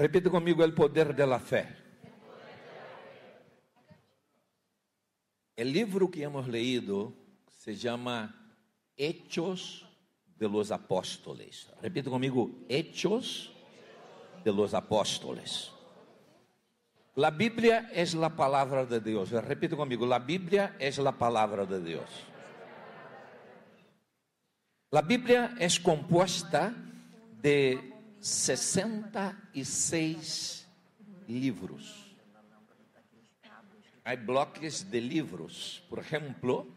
Repita comigo o poder da fé. O livro que hemos leído se chama Hechos de los Apóstoles. Repita comigo, Hechos de los Apóstoles. La Biblia es la palabra de Dios. Repita conmigo, la Biblia es la palabra de Dios. La Biblia es compuesta de 66 livros. Há bloques de livros. Por exemplo,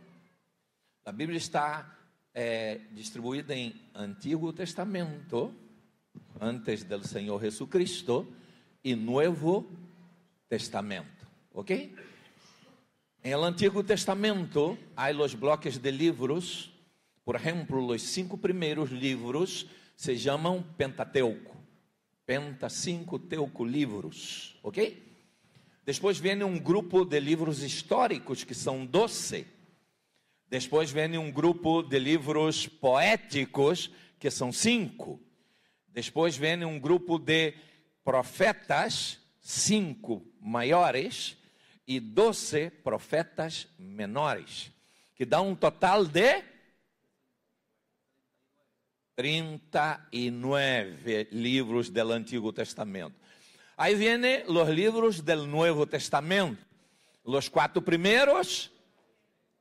a Bíblia está é, distribuída em Antigo Testamento, antes do Senhor Jesus Cristo, e Novo Testamento. Ok? Em Antigo Testamento, há os bloques de livros. Por exemplo, os cinco primeiros livros se chamam Pentateuco. Penta, cinco teuco livros, ok? Depois vem um grupo de livros históricos, que são doze. Depois vem um grupo de livros poéticos, que são cinco. Depois vem um grupo de profetas, cinco maiores, e doze profetas menores, que dá um total de 39 livros do Antigo Testamento. Aí vêm os livros do Novo Testamento. Os quatro primeiros,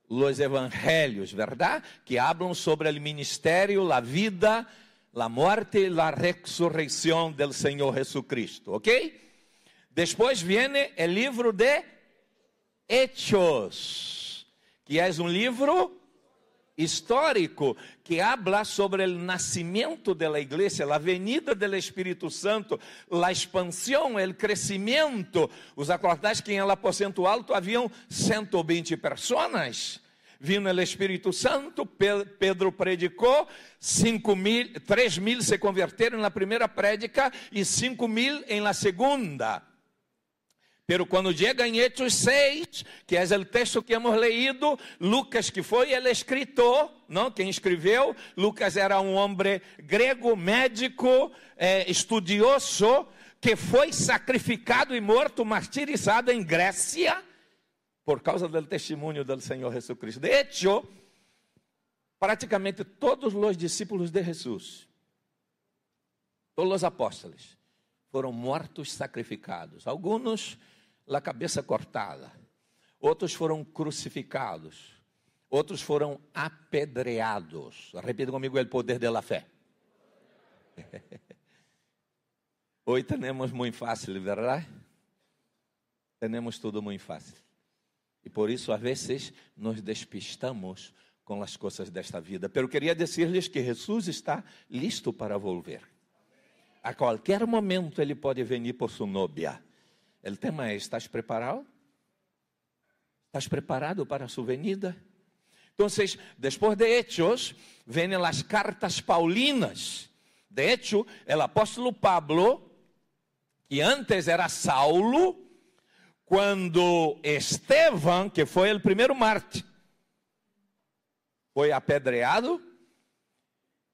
os evangelhos, ¿verdad? Que hablam sobre o ministério, a vida, a morte e a ressurreição do Senhor Jesucristo, ok? Depois vem o livro de Hechos, que é um livro histórico que habla sobre o nascimento da igreja, a venida do Espírito Santo, a expansão, o crescimento. Os acordados que em el aposento alto haviam 120 pessoas. Vindo o Espírito Santo, Pedro predicou, 5 mil, 3 mil se converteram na primeira prédica e 5 mil em la segunda. Pero quando chega em Hechos 6, que é o texto que hemos leído, Lucas, que foi o escritor, não? quem escreveu, Lucas era um homem grego, médico, eh, estudioso, que foi sacrificado e morto, martirizado em Grécia, por causa do testemunho do Senhor Jesus Cristo. De hecho, praticamente todos os discípulos de Jesus, todos os apóstolos, foram mortos, sacrificados. Alguns a cabeça cortada, outros foram crucificados, outros foram apedreados. Repita comigo o poder da fé. Hoje temos muito fácil, verdade? Temos tudo muito fácil. E por isso, às vezes, nos despistamos com as coisas desta vida. Pero queria dizer-lhes que Jesus está listo para volver. A qualquer momento ele pode vir por sua nóbia. O tema é: estás preparado? ¿Estás preparado para sua venida? Então, depois de Hechos, vêm as cartas paulinas. De hecho, o apóstolo Pablo, que antes era Saulo, quando Estevam, que foi o primeiro mártir, foi apedreado,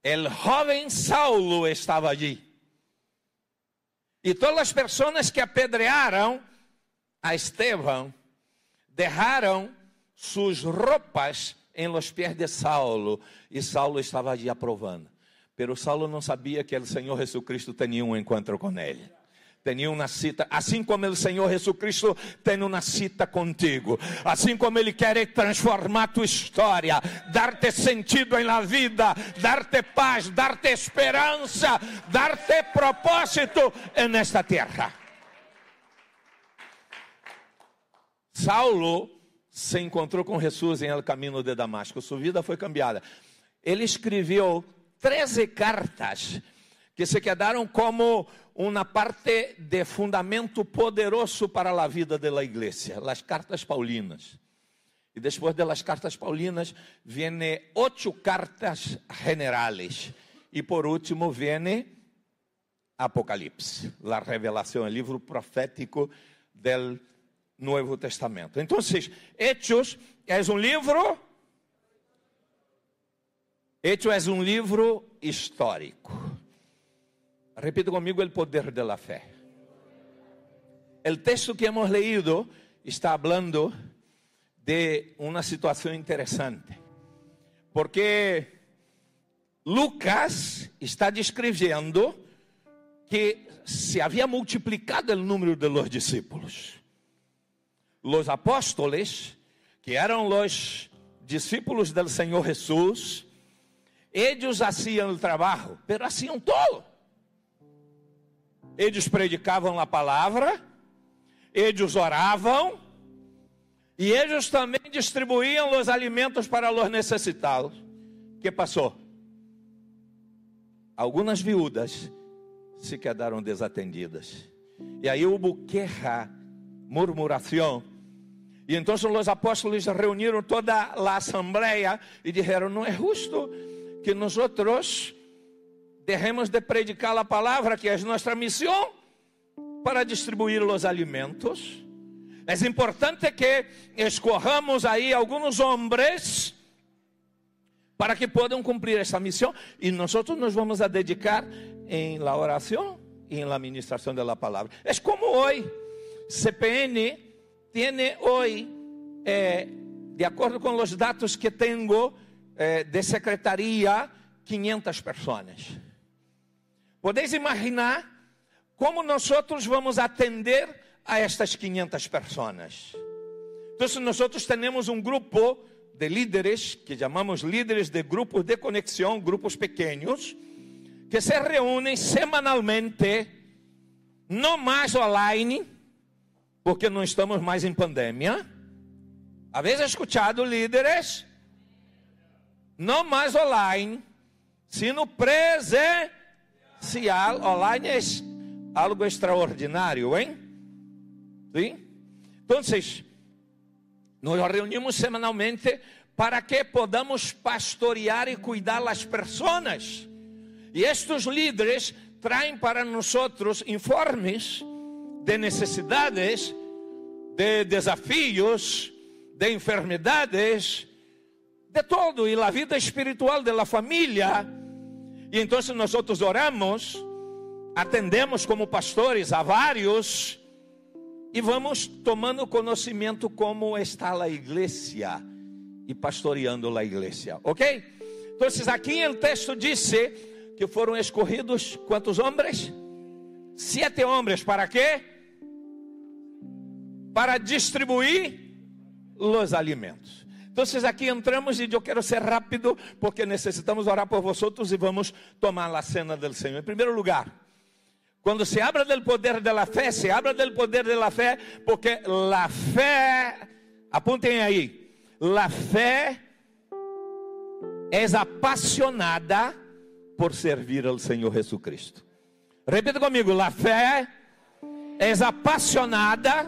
o jovem Saulo estava allí. E todas as pessoas que apedrearam a Estevão derraram suas roupas em los pés de Saulo, e Saulo estava ali aprovando. Pero Saulo não sabia que o Senhor Jesus Cristo tinha um encontro com ele tinha uma cita, assim como o Senhor Jesus Cristo tem uma cita contigo, assim como Ele quer transformar tua história, dar-te sentido na vida, dar-te paz, dar-te esperança, dar-te propósito nesta terra. Saulo se encontrou com Jesus em El Caminho de Damasco, sua vida foi cambiada. Ele escreveu 13 cartas que se quedaram como uma parte de fundamento poderoso para a vida da igreja, as cartas paulinas. E depois das cartas paulinas, vêm oito cartas generales. E por último, vem Apocalipse, a revelação, o livro profético do Novo Testamento. Então, Hechos é um livro. Hechos é um livro histórico. Repita comigo o poder da fé. o texto que hemos leído está falando de uma situação interessante, porque Lucas está descrevendo que se havia multiplicado o número de los discípulos. Los apóstoles, que eram os discípulos do Senhor Jesus, eles haciam o trabalho, pero haciam todo. Eles predicavam a palavra, eles oravam, e eles também distribuíam os alimentos para os necessitados. O que passou? Algumas viúvas se quedaram desatendidas. E aí houve queja, murmuração. E então os apóstolos reuniram toda a assembleia e disseram: Não é justo que nós deixemos de predicar a palavra, que é nossa missão, para distribuir os alimentos. É importante que escorramos aí alguns homens para que possam cumprir essa missão e nós nos vamos a dedicar em la oração e em la administração da palavra. É como hoje, CPN tem hoje, eh, de acordo com os dados que tenho eh, de secretaria, 500 pessoas. Podeis imaginar como nós vamos atender a estas 500 pessoas. Então, nós temos um grupo de líderes, que chamamos líderes de grupos de conexão, grupos pequenos, que se reúnem semanalmente, não mais online, porque não estamos mais em pandemia. Havia escutado líderes? Não mais online, sino presencial. Online é algo extraordinário, hein? ¿Sí? Entonces, nos reunimos semanalmente para que podamos pastorear e cuidar das pessoas. E estes líderes traem para nós informes de necessidades, de desafios, de enfermidades, de todo, e a vida espiritual da família. Então nós oramos, atendemos como pastores a vários e vamos tomando conhecimento como está a igreja e pastoreando a igreja, ok? Então, aqui o texto disse que foram escolhidos quantos homens? Sete homens, para quê? Para distribuir os alimentos. Então, aqui entramos e eu quero ser rápido, porque necessitamos orar por vocês e vamos tomar a cena do Senhor. Em primeiro lugar, quando se habla del poder de la fe, se habla del poder de la fe, porque la fe, apuntem aí, la fe es apasionada por servir ao Senhor Jesucristo. Repita comigo, la fe es apasionada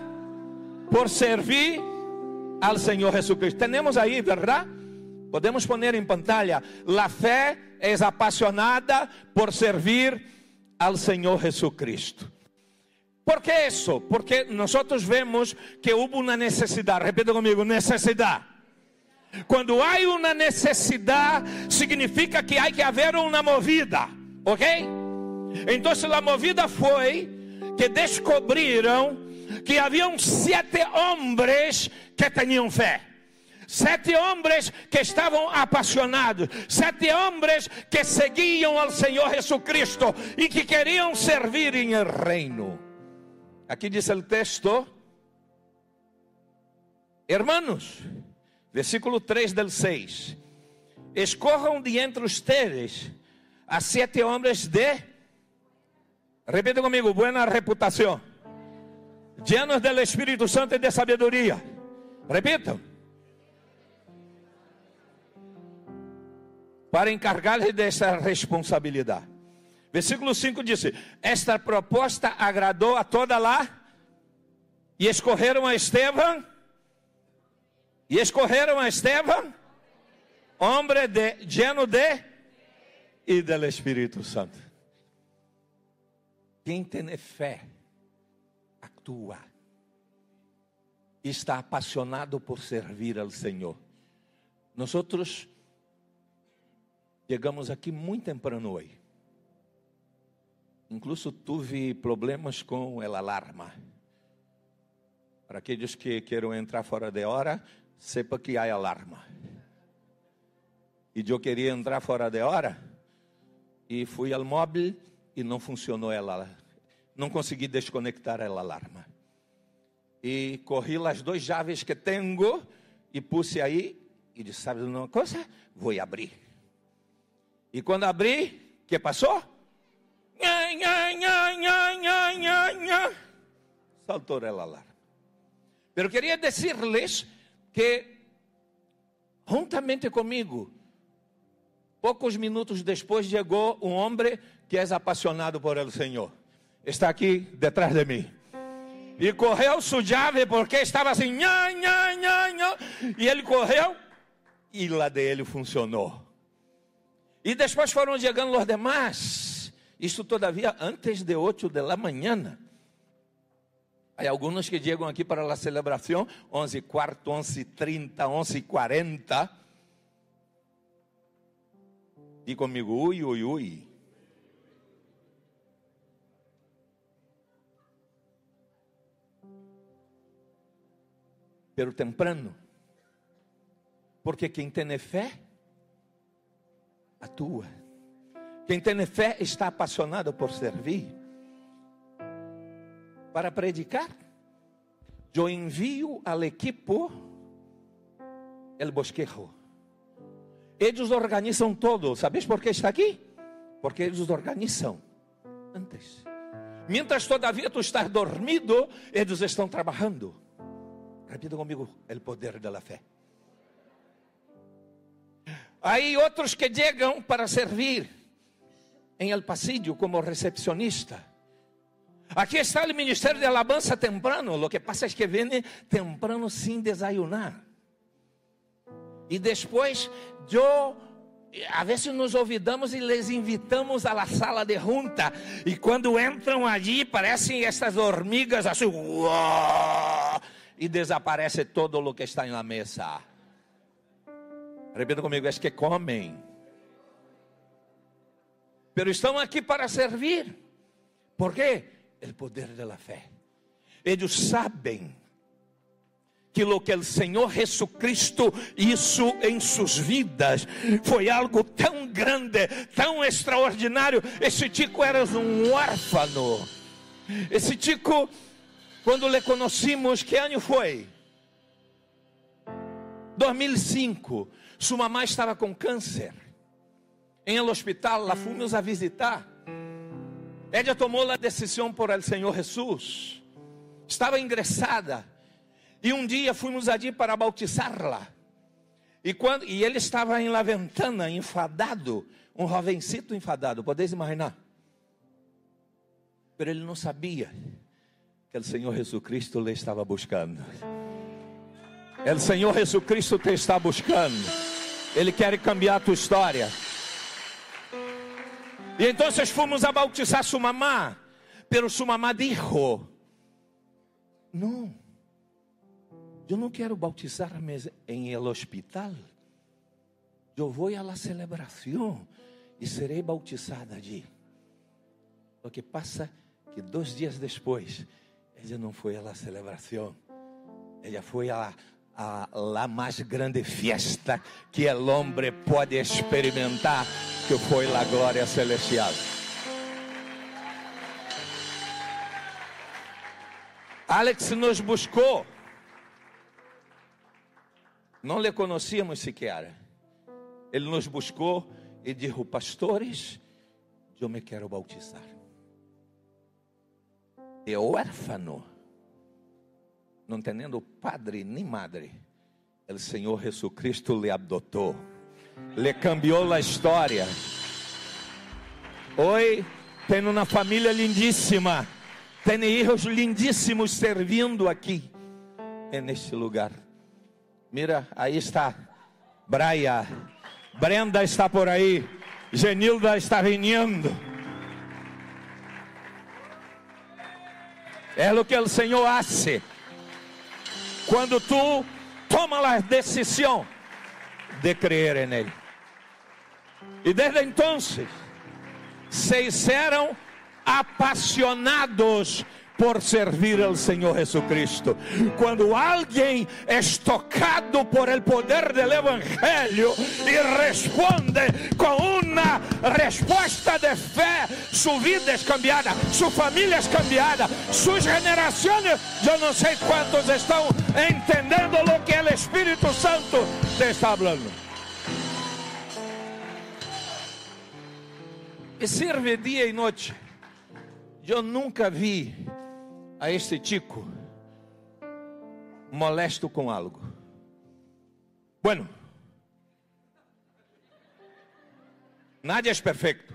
por servir ao Senhor Jesucristo. Temos aí, verdade? Podemos poner em pantalla. La fe es apasionada por servir ao Senhor Jesucristo. ¿Por que isso? Porque nós vemos que houve uma necessidade. Repita comigo: necessidade. Quando há uma necessidade, significa que há que haver uma movida, ok? Então, a movida foi que descobriram que haviam sete homens que tinham fé. Sete homens que estavam apaixonados, sete homens que seguiam ao Senhor Jesucristo e que queriam servir em el reino. Aqui diz o texto, hermanos, versículo 3 del 6: Escorram de entre ustedes a sete homens de, repita comigo, buena reputação, llenos del Espírito Santo e de sabedoria. Repitam para encargar-lhe dessa responsabilidade. Versículo 5 diz: Esta proposta agradou a toda lá, e escorreram a Estevam, e escorreram a Estevam, homem de, lleno de e do Espírito Santo. Quem tem fé, atua, está apaixonado por servir ao Senhor. Nós outros Chegamos aqui muito temprano hoje. Incluso tive problemas com o alarma. Para aqueles que queiram entrar fora de hora, sepa que há alarma. E eu queria entrar fora de hora e fui ao móvel e não funcionou ela. Não consegui desconectar a alarma. E corri as duas chaves que tenho e puse aí e disse: Sabe uma coisa? Vou abrir. E quando abri, que passou? Nha, nha, nha, nha, nha, nha, nha. Saltou a alarma. Pero queria dizer-lhes que, juntamente comigo, poucos minutos depois chegou um homem que é apaixonado por el Senhor. Está aqui detrás de mim. E correu su llave porque estava assim, nha, nha, nha, nha. e ele correu e lá dele funcionou. E depois foram chegando os demais. Isso todavia antes de 8 da manhã. Há alguns que chegam aqui para a celebração 11 e quarto, 11 e 30, 11 e 40. E comigo, ui, ui, ui. Pero temprano. Porque quem tem fé, atua. Quem tem fé está apaixonado por servir para predicar, eu envio ao equipo el bosquejo. Eles organizam todo. ¿Sabes por que está aqui? Porque eles organizam antes. Mientras todavia tu estás dormido, eles estão trabalhando. Repita comigo, o poder da fé. Aí outros que chegam para servir em el pasillo como recepcionista. Aqui está o ministério de alabança temprano. O que passa é que vem temprano sem desayunar. E depois, eu, a vezes nos olvidamos e les invitamos à sala de junta. E quando entram ali, parecem essas hormigas assim, uau, e desaparece todo o que está na mesa. Repita comigo, é que comem. Pero estão aqui para servir. Por quê? o poder da fé. Eles sabem que o que o Senhor Jesucristo hizo em suas vidas foi algo tão grande, tão extraordinário. Esse tico era um órfão. Esse tico, quando le conhecimos, que ano foi? 2005. Sua mamãe estava com câncer. Em el hospital, lá fomos a visitar. Ella tomou a decisão por el Senhor Jesus. Estava ingressada. E um dia fomos allí para bautizá-la. E, quando, e ele estava em la ventana, enfadado. Um jovencito enfadado, podeis imaginar? Mas ele não sabia que o Senhor Jesus Cristo lhe estava buscando. O Senhor Jesus Cristo te está buscando. Ele quer cambiar a tua história. E então fomos a bautizar sua mamá, pero sua mamá dijo: Não, eu não quero bautizar-me em el hospital. Eu vou à celebração e serei bautizada ali. O que passa que dois dias depois, ela não foi à celebração, ela foi a, a la mais grande fiesta que o homem pode experimentar que foi a glória celestial. Alex nos buscou. Não lhe conhecíamos sequer. Ele nos buscou e disse: Pastores, eu me quero bautizar. É órfão, não tendo padre nem madre. O Senhor Jesus Cristo lhe adotou le cambiou a história. Oi, tenho uma família lindíssima, tenho filhos lindíssimos servindo aqui, é neste lugar. Mira, aí está Braia, Brenda está por aí, Genilda está vindo. É o que o Senhor hace. Quando tu toma a decisão de creer en Él. Y desde entonces se hicieron apasionados por servir al Señor Jesucristo. Cuando alguien es tocado por el poder del Evangelio y responde con una respuesta de fe, su vida es cambiada, su familia es cambiada, sus generaciones, yo no sé cuántos están entendiendo lo que el Espíritu Santo te está hablando. E sirve dia e noite. Eu nunca vi a este tico molesto com algo. Bueno, nadie é perfeito.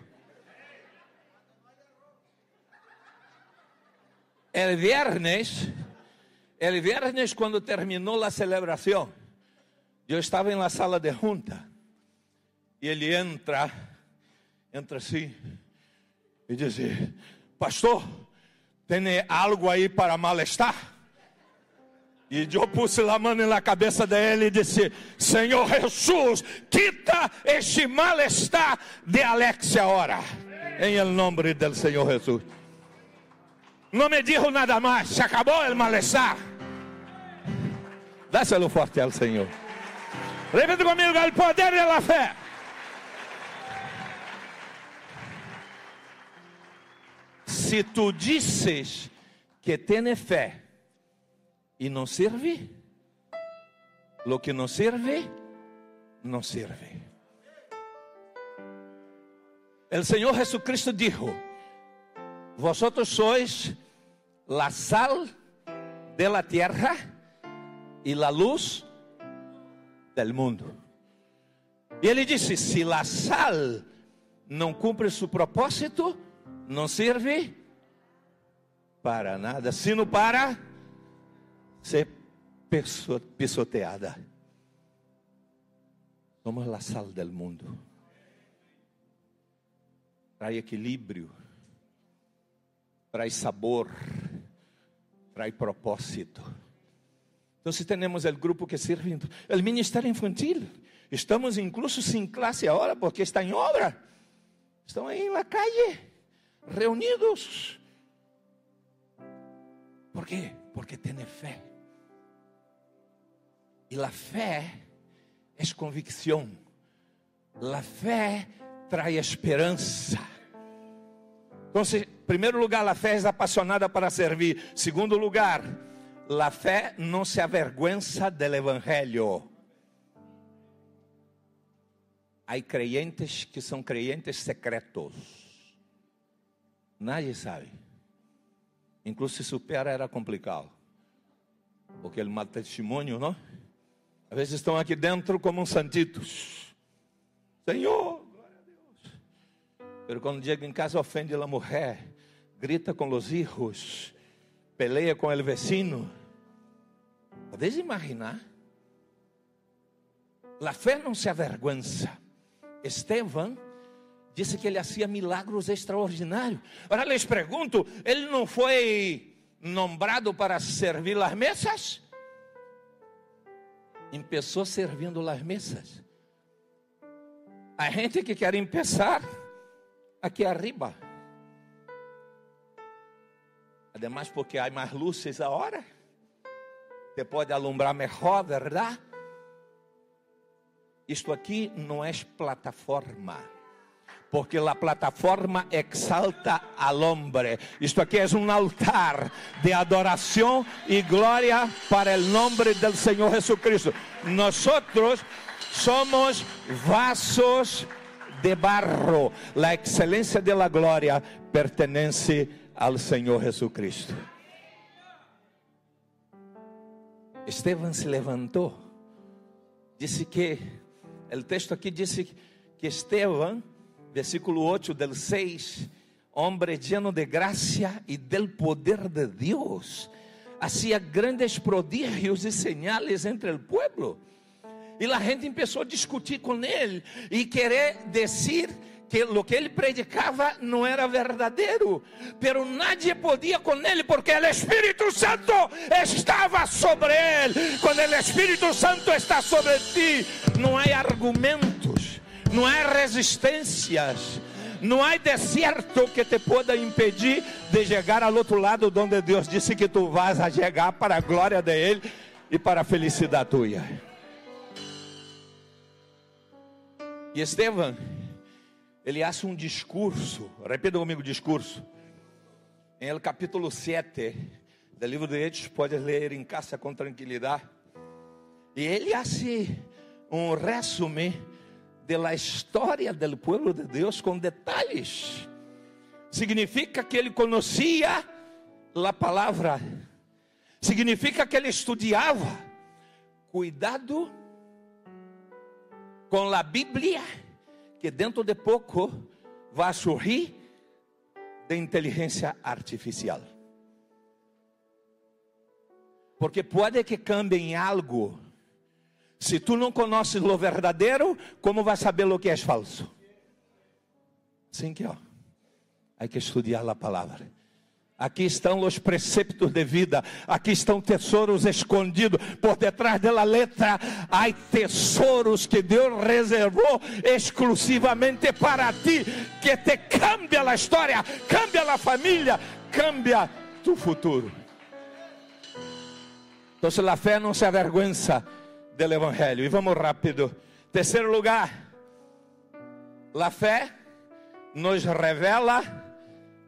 El viernes, el viernes quando terminou a celebração, eu estava em la sala de junta e ele entra entra assim e diz: Pastor, tem algo aí para malestar? E eu pus a mão na cabeça dele e disse: Senhor Jesus, quita este malestar de Alexia agora, em nome do Senhor Jesus. Não me dijo nada mais, se acabou o malestar. Dáselo forte ao Senhor. Repita comigo: o poder da fé. Se tu disses que tens fé e não serve, lo que não serve, não serve. O Senhor Jesucristo dijo: Vosotros sois la sal de la tierra y la luz del mundo. E ele disse: se la sal não cumpre seu propósito, não serve para nada, sino para ser pisoteada. Somos a sal del mundo. Traz equilíbrio, traz sabor, traz propósito. Então, se temos o grupo que serve, o ministério infantil, estamos incluso sem classe agora, porque está em obra. Estão aí na calle reunidos. ¿Por qué? Porque tiene fe. Y la fe es convicción. La fe esperança. Então, em primeiro lugar, a fé é apaixonada para servir. Segundo lugar, a fé não se avergüenza del evangelho. Há creyentes que são creyentes secretos. Nadie sabe. Incluso se supera era complicado. Porque ele mata testemunho, não? Às vezes estão aqui dentro como uns santitos. Senhor, glória a Deus. Mas quando chega em casa ofende a mulher, grita com os filhos, peleia com o vecino. Podes imaginar? A fé não se avergüenza. Esteban disse que ele fazia milagros extraordinários. Agora lhes pergunto: ele não foi nombrado para servir as mesas? Começou servindo as mesas. A gente que quer começar aqui arriba. Ademais, porque há mais luzes agora. Você pode alumbrar melhor, verdade? Isto aqui não é plataforma porque a plataforma exalta al hombre. Isto aqui é um altar de adoração e glória para o nome do Senhor Jesucristo. Nós somos vasos de barro. A excelência de la glória pertence ao Senhor Jesucristo. Esteban se levantou, disse que, o texto aqui disse que Esteban versículo 8 del 6, hombre lleno de gracia y del poder de Dios, hacía grandes prodigios y señales entre el pueblo. E a gente começou a discutir com ele e querer dizer que o que ele predicava não era verdadeiro, pero nadie podia com ele porque o Espírito Santo estava sobre ele. Quando o Espírito Santo está sobre ti, não há argumentos não há resistências, Não há deserto que te pueda impedir de chegar ao outro lado, onde Deus disse que tu vas a chegar para a glória de Ele e para a felicidade tua. E Estevam, ele hace um discurso, repita comigo discurso, em el capítulo 7 do livro de Hechos, pode ler em casa com tranquilidade. E ele hace um resumo de la história do povo de Deus com detalhes. Significa que ele conhecia a palavra, significa que ele estudava. Cuidado com a Bíblia, que dentro de pouco vai surgir de inteligência artificial. Porque pode que cambie algo se tu não conheces o verdadeiro, como vai saber o que é falso? Sim que ó. Há que estudar a palavra. Aqui estão os preceptos de vida, aqui estão tesouros escondidos por detrás da letra. Há tesouros que Deus reservou exclusivamente para ti, que te cambia a história, cambia a família, cambia tu futuro. Então, a fé não se avergüenza do Evangelho. E vamos rápido. Terceiro lugar, a fé nos revela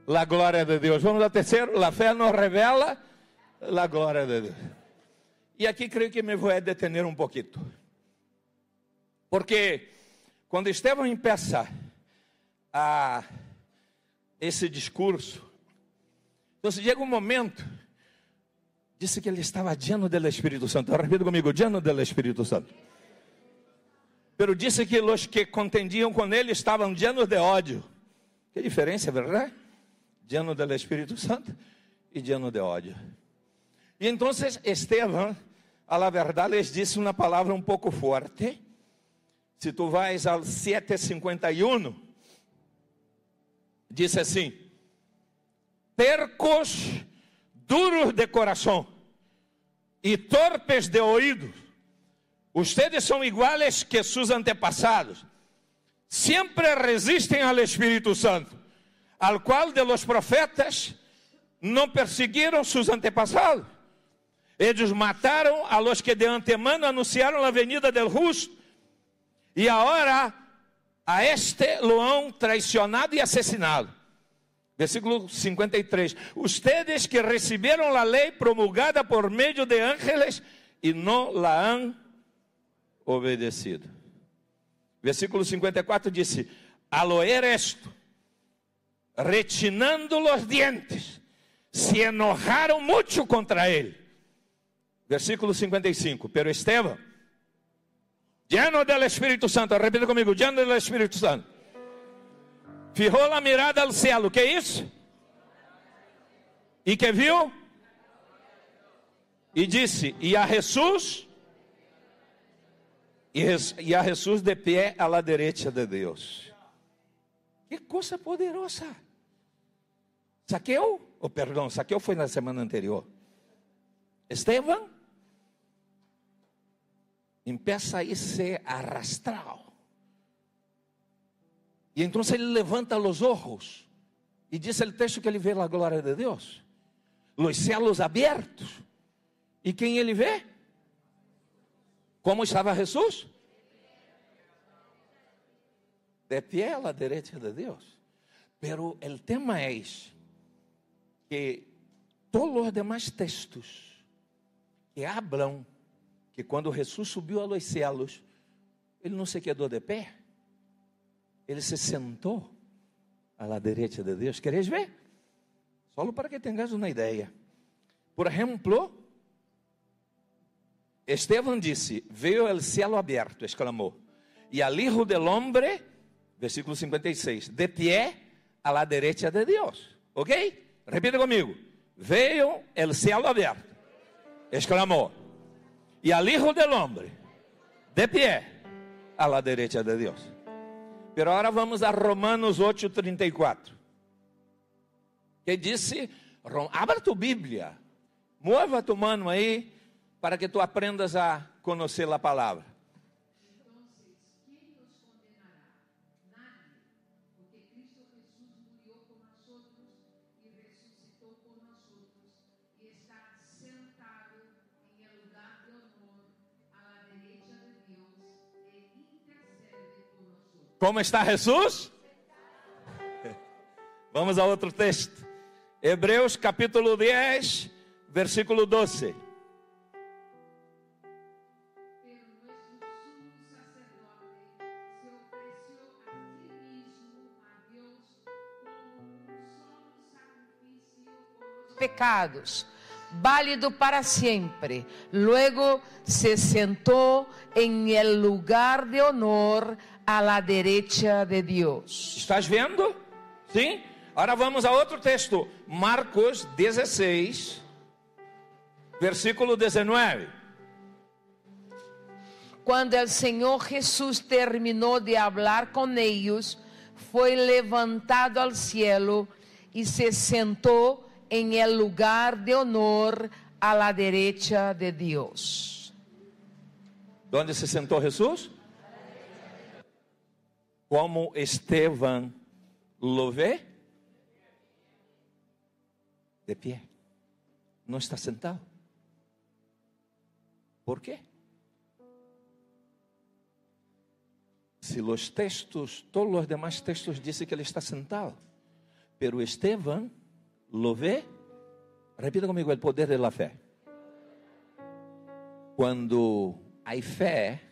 a glória de Deus. Vamos ao terceiro, a fé nos revela a glória de Deus. E aqui creio que me vou detener um pouquinho. Porque quando Estevão empeça a esse discurso, então chega um momento disse que ele estava lleno do Espírito Santo. Repita comigo, lleno do Espírito Santo. Pero disse que os que contendiam com ele estavam llenos de ódio. Que diferença, verdade? Lleno do Espírito Santo e lleno de ódio. E então Estevam, a la verdade, les disse uma palavra um pouco forte. Se tu vais ao 7:51, disse assim: Percos duros de coração e torpes de oídos, ustedes são iguales que seus antepassados, sempre resistem ao Espírito Santo, al qual de los profetas não perseguiram seus antepassados. Eles mataram a los que de antemano anunciaram a venida del justo, e agora a este lo han traicionado e assassinado. Versículo 53. Ustedes que receberam a lei promulgada por meio de ángeles e não la han obedecido. Versículo 54 disse: Al oír esto, retinando los dientes, se enojaram muito contra ele. Versículo 55. Pero Esteban, lleno del Espírito Santo, repita comigo, lleno del Espírito Santo Fijou a mirada ao céu. O que é isso? E que viu? E disse: E a Jesus? E a Jesus de pé à la direita de Deus. Que coisa poderosa. Saqueu? Oh, perdão, Saqueu foi na semana anterior. Esteban empieza a se arrastrar e então ele levanta os olhos e diz o texto que ele vê a glória de Deus, os céus abertos. E quem ele vê? Como estava Jesus? De pé à direita de Deus. Pero o tema é que todos os demais textos que hablam que quando Jesus subiu aos céus, ele não se quedou de pé ele se sentou à la derecha de Deus. ¿Queréis ver? Solo para que tengas uma ideia. Por exemplo, Esteban disse: Veio o céu aberto, exclamou, e al Hijo del Hombre, versículo 56, de pé a la derecha de Deus. Ok? Repita comigo: Veio o céu aberto, exclamou, e al Hijo del Hombre, de pé a la derecha de Deus. Pero agora vamos a Romanos 8:34. Que disse, abra tu Bíblia, mova tu mano aí, para que tu aprendas a conhecer a palavra. Como está Jesus? Vamos a outro texto. Hebreus capítulo 10, versículo 12. pecados, válido para siempre. Luego se sentó en el lugar de honor a la derecha de Dios. Estás vendo? Sim? Agora vamos a outro texto. Marcos 16, versículo 19. Cuando el Señor Jesús terminó de hablar con ellos, fue levantado al cielo y se sentó en el lugar de honor a la derecha de Dios. Onde se sentou Jesus? Como Esteban lo vê? De pé. Não está sentado. ¿Por quê? Se os textos, todos os demais textos dizem que ele está sentado, pero Esteban lo ve. Repita comigo: o poder da fé. Quando há fé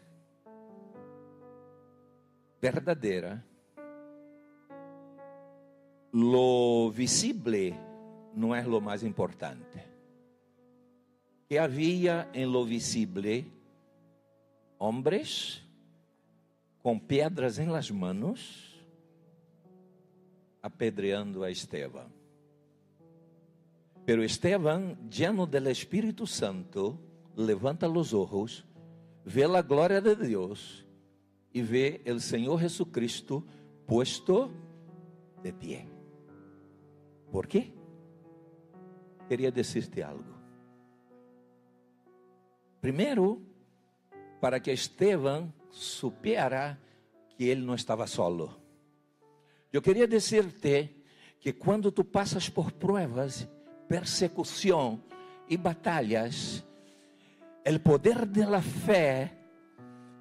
verdadeira, lo visible não é lo mais importante. Que havia em lo visible homens com pedras em las manos apedreando a Esteban. Pero Esteban, lleno del Espíritu Santo, levanta los ojos, ve la gloria de Dios y ve el Señor Jesucristo puesto de pie. ¿Por quê? Queria decirte algo. Primeiro, para que Esteban supiera que ele não estava solo. Eu queria dizer-te que quando tu passas por pruebas persecução e batalhas, o poder da fé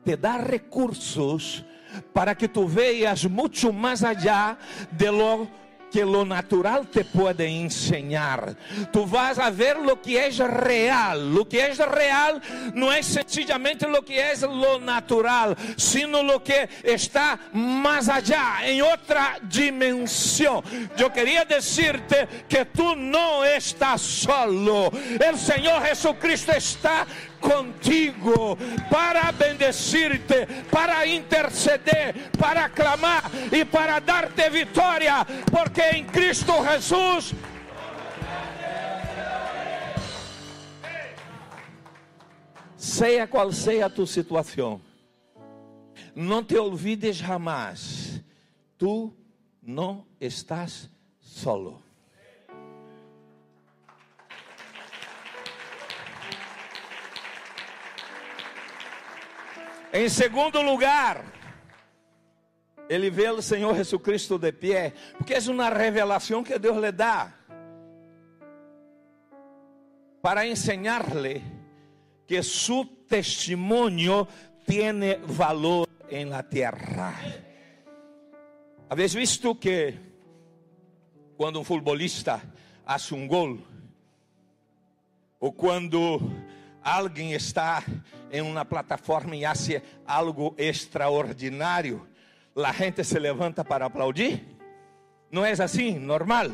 te dá recursos para que tu veas muito mais allá de lo que lo natural te pode enseñar. Tu vas a ver lo que é real. Lo que é real não é sencillamente lo que é lo natural, sino lo que está mais allá, em outra dimensão. Eu queria dizer-te que tu não estás solo. O Senhor Jesucristo está contigo para bendecir-te, para interceder, para clamar e para dar-te vitória, porque em Cristo Jesus. Seja qual seja a tua situação, não te olvides jamais, tu não estás solo. Em segundo lugar, ele vê o Senhor Jesucristo de pé, porque é uma revelação que Deus lhe dá para ensinar-lhe que seu testemunho tem valor em la terra. Habéis visto que quando um futbolista faz um gol, ou quando alguém está em uma plataforma e hace algo extraordinário, a gente se levanta para aplaudir? Não é assim, normal?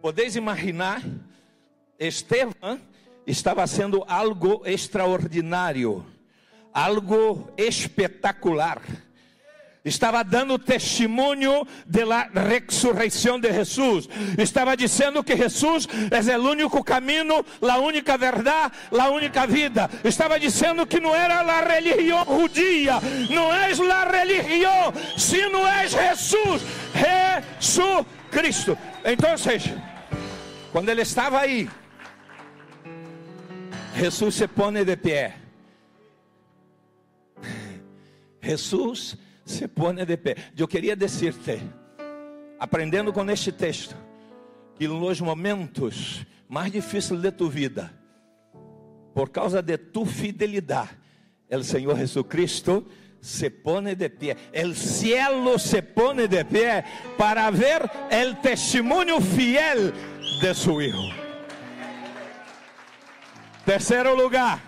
Podeis imaginar, Esteban estava sendo algo extraordinário, algo espetacular estava dando testemunho da ressurreição de Jesus, estava dizendo que Jesus é o único caminho, a única verdade, a única vida, estava dizendo que não era a religião judia, não é a religião, sino é Jesus, Jesus Cristo. Então, quando ele estava aí, Jesus se põe de pé. Jesus se põe de pé. Eu queria dizer-te, aprendendo com este texto, que nos momentos mais difíceis de tu vida, por causa de tu fidelidade, o Senhor Jesus Cristo se pone de pie, el cielo se pone de pie para ver el testimonio fiel de su Hijo. Terceiro lugar,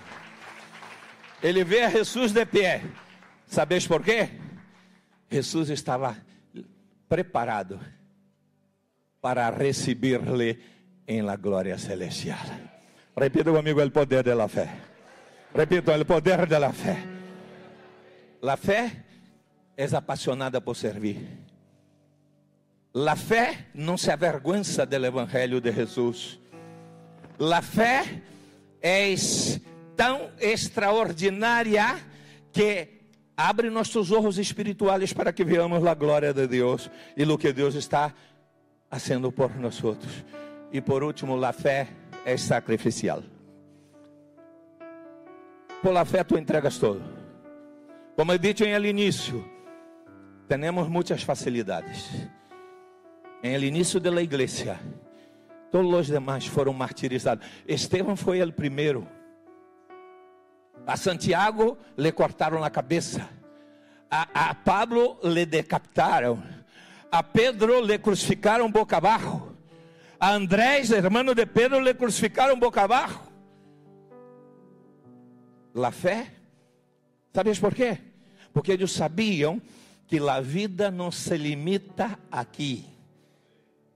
ele vê a Jesus de pé. Sabes por quê? Jesus estava preparado para receber-lhe em la glória celestial. Repita comigo o poder da fé. Repito, o poder da fé. La fé é apaixonada por servir. La fé não se avergüenza do evangelho de Jesus. La fé é tão extraordinária que abre nossos olhos espirituais para que veamos a glória de Deus e o que Deus está fazendo por nós. E por último, a fé é sacrificial. Por la fé tu entregas todo. Como eu disse em el início, temos muitas facilidades. Em el início da igreja, todos os demais foram martirizados. Estevão foi o primeiro. A Santiago le cortaram a cabeça. A, a Pablo le decapitaram. A Pedro le crucificaram boca abaixo. A Andrés, hermano de Pedro, le crucificaram boca abaixo. La fé. ¿Sabes por quê? Porque eles sabiam que a vida não se limita aqui.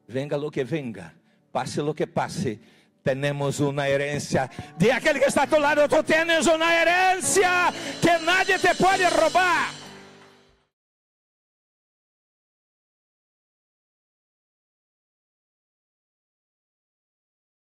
Venga lo que venga, passe lo que passe, temos uma herência. De aquele que está a tu lado, tu tens uma herência que nadie te pode roubar.